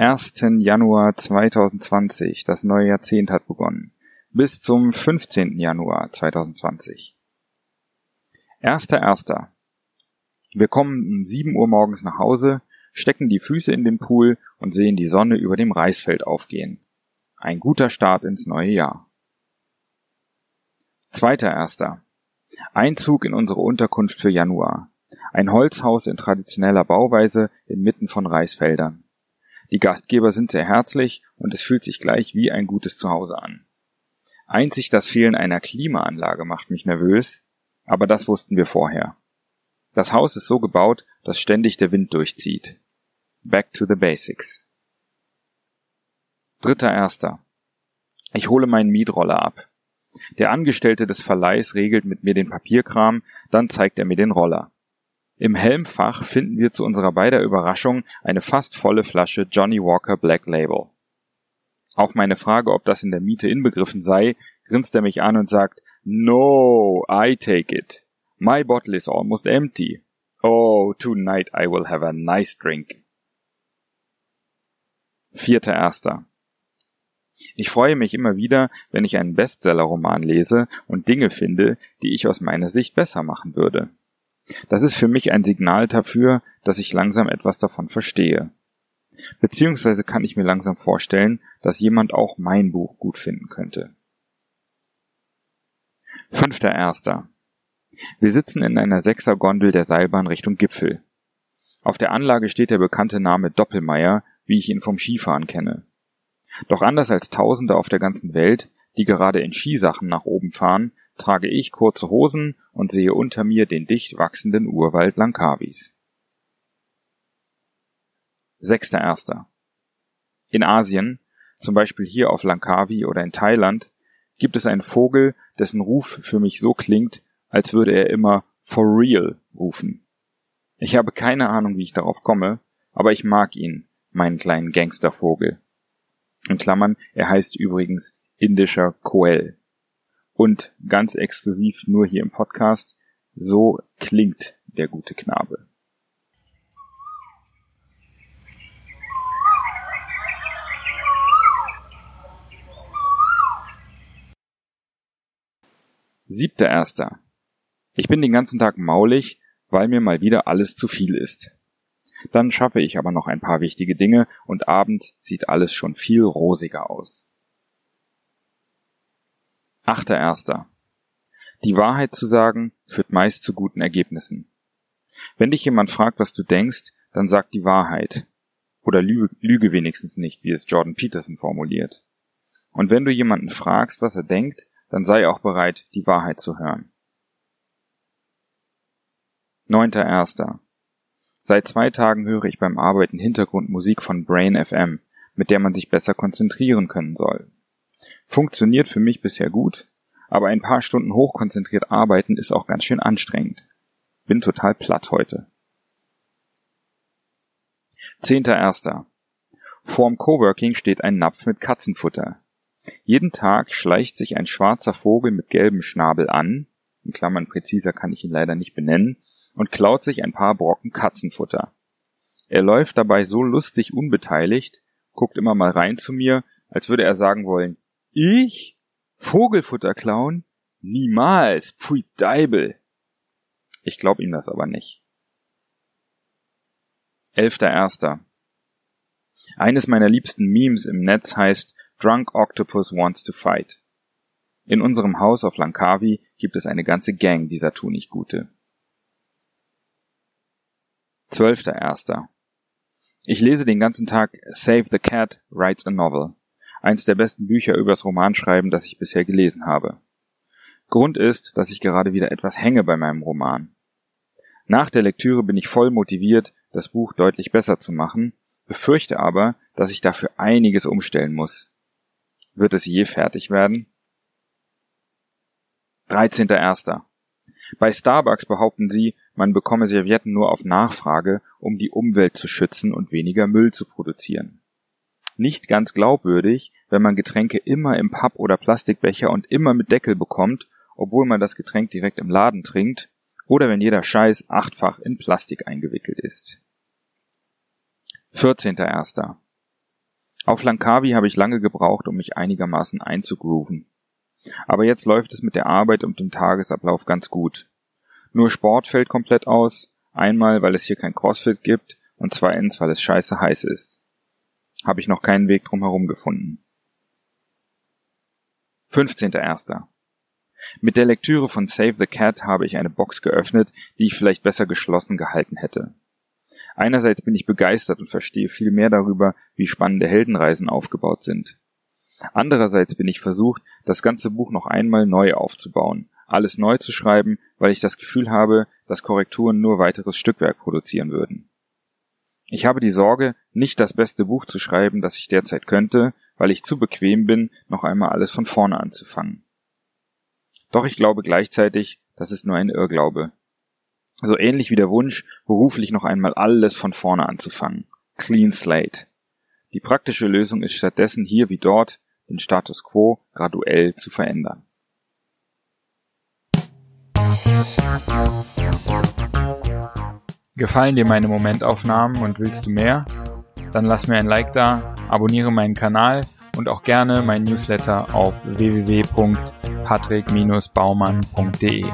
1. Januar 2020. Das neue Jahrzehnt hat begonnen. Bis zum 15. Januar 2020. Erster Erster. Wir kommen um 7 Uhr morgens nach Hause, stecken die Füße in den Pool und sehen die Sonne über dem Reisfeld aufgehen. Ein guter Start ins neue Jahr. Zweiter Erster. Einzug in unsere Unterkunft für Januar. Ein Holzhaus in traditioneller Bauweise inmitten von Reisfeldern. Die Gastgeber sind sehr herzlich und es fühlt sich gleich wie ein gutes Zuhause an. Einzig das Fehlen einer Klimaanlage macht mich nervös, aber das wussten wir vorher. Das Haus ist so gebaut, dass ständig der Wind durchzieht. Back to the basics. Dritter Erster. Ich hole meinen Mietroller ab. Der Angestellte des Verleihs regelt mit mir den Papierkram, dann zeigt er mir den Roller. Im Helmfach finden wir zu unserer beider Überraschung eine fast volle Flasche Johnny Walker Black Label. Auf meine Frage, ob das in der Miete inbegriffen sei, grinst er mich an und sagt, No, I take it. My bottle is almost empty. Oh, tonight I will have a nice drink. Vierter Erster. Ich freue mich immer wieder, wenn ich einen Bestseller-Roman lese und Dinge finde, die ich aus meiner Sicht besser machen würde. Das ist für mich ein Signal dafür, dass ich langsam etwas davon verstehe. Beziehungsweise kann ich mir langsam vorstellen, dass jemand auch mein Buch gut finden könnte. Fünfter Erster. Wir sitzen in einer Sechsergondel der Seilbahn Richtung Gipfel. Auf der Anlage steht der bekannte Name Doppelmeier, wie ich ihn vom Skifahren kenne. Doch anders als Tausende auf der ganzen Welt, die gerade in Skisachen nach oben fahren, trage ich kurze Hosen und sehe unter mir den dicht wachsenden Urwald Langkawis. Sechster Erster. In Asien, zum Beispiel hier auf Langkawi oder in Thailand, gibt es einen Vogel, dessen Ruf für mich so klingt, als würde er immer for real rufen. Ich habe keine Ahnung, wie ich darauf komme, aber ich mag ihn, meinen kleinen Gangstervogel. In Klammern, er heißt übrigens indischer Koel und ganz exklusiv nur hier im Podcast. So klingt der gute Knabe. Siebter Erster. Ich bin den ganzen Tag maulig, weil mir mal wieder alles zu viel ist. Dann schaffe ich aber noch ein paar wichtige Dinge und abends sieht alles schon viel rosiger aus. Achter Erster. Die Wahrheit zu sagen führt meist zu guten Ergebnissen. Wenn dich jemand fragt, was du denkst, dann sag die Wahrheit. Oder lüge, lüge wenigstens nicht, wie es Jordan Peterson formuliert. Und wenn du jemanden fragst, was er denkt, dann sei auch bereit, die Wahrheit zu hören. Neunter Erster. Seit zwei Tagen höre ich beim Arbeiten Hintergrundmusik von Brain FM, mit der man sich besser konzentrieren können soll. Funktioniert für mich bisher gut, aber ein paar Stunden hochkonzentriert arbeiten ist auch ganz schön anstrengend. Bin total platt heute. Zehnter Erster. Vorm Coworking steht ein Napf mit Katzenfutter. Jeden Tag schleicht sich ein schwarzer Vogel mit gelbem Schnabel an, in Klammern präziser kann ich ihn leider nicht benennen, und klaut sich ein paar Brocken Katzenfutter. Er läuft dabei so lustig unbeteiligt, guckt immer mal rein zu mir, als würde er sagen wollen, ich? Vogelfutter klauen? Niemals, pfui Deibel. Ich glaub ihm das aber nicht. Elfter Erster. Eines meiner liebsten Memes im Netz heißt Drunk Octopus Wants to Fight. In unserem Haus auf Langkawi gibt es eine ganze Gang dieser Tunichtgute. Zwölfter Erster. Ich lese den ganzen Tag Save the Cat Writes a Novel eins der besten Bücher übers Romanschreiben, das ich bisher gelesen habe. Grund ist, dass ich gerade wieder etwas hänge bei meinem Roman. Nach der Lektüre bin ich voll motiviert, das Buch deutlich besser zu machen, befürchte aber, dass ich dafür einiges umstellen muss. Wird es je fertig werden? 13.01. Bei Starbucks behaupten sie, man bekomme Servietten nur auf Nachfrage, um die Umwelt zu schützen und weniger Müll zu produzieren. Nicht ganz glaubwürdig, wenn man Getränke immer im Papp- oder Plastikbecher und immer mit Deckel bekommt, obwohl man das Getränk direkt im Laden trinkt, oder wenn jeder Scheiß achtfach in Plastik eingewickelt ist. 14.01. Auf Langkawi habe ich lange gebraucht, um mich einigermaßen einzugrooven. Aber jetzt läuft es mit der Arbeit und dem Tagesablauf ganz gut. Nur Sport fällt komplett aus, einmal weil es hier kein Crossfit gibt und zweitens weil es scheiße heiß ist. Habe ich noch keinen Weg drum herum gefunden. 15.01. Mit der Lektüre von Save the Cat habe ich eine Box geöffnet, die ich vielleicht besser geschlossen gehalten hätte. Einerseits bin ich begeistert und verstehe viel mehr darüber, wie spannende Heldenreisen aufgebaut sind. Andererseits bin ich versucht, das ganze Buch noch einmal neu aufzubauen, alles neu zu schreiben, weil ich das Gefühl habe, dass Korrekturen nur weiteres Stückwerk produzieren würden. Ich habe die Sorge, nicht das beste Buch zu schreiben, das ich derzeit könnte, weil ich zu bequem bin, noch einmal alles von vorne anzufangen. Doch ich glaube gleichzeitig, das ist nur ein Irrglaube. So ähnlich wie der Wunsch, beruflich noch einmal alles von vorne anzufangen. Clean Slate. Die praktische Lösung ist stattdessen hier wie dort den Status quo graduell zu verändern. Gefallen dir meine Momentaufnahmen und willst du mehr? Dann lass mir ein Like da, abonniere meinen Kanal und auch gerne mein Newsletter auf www.patrick-baumann.de.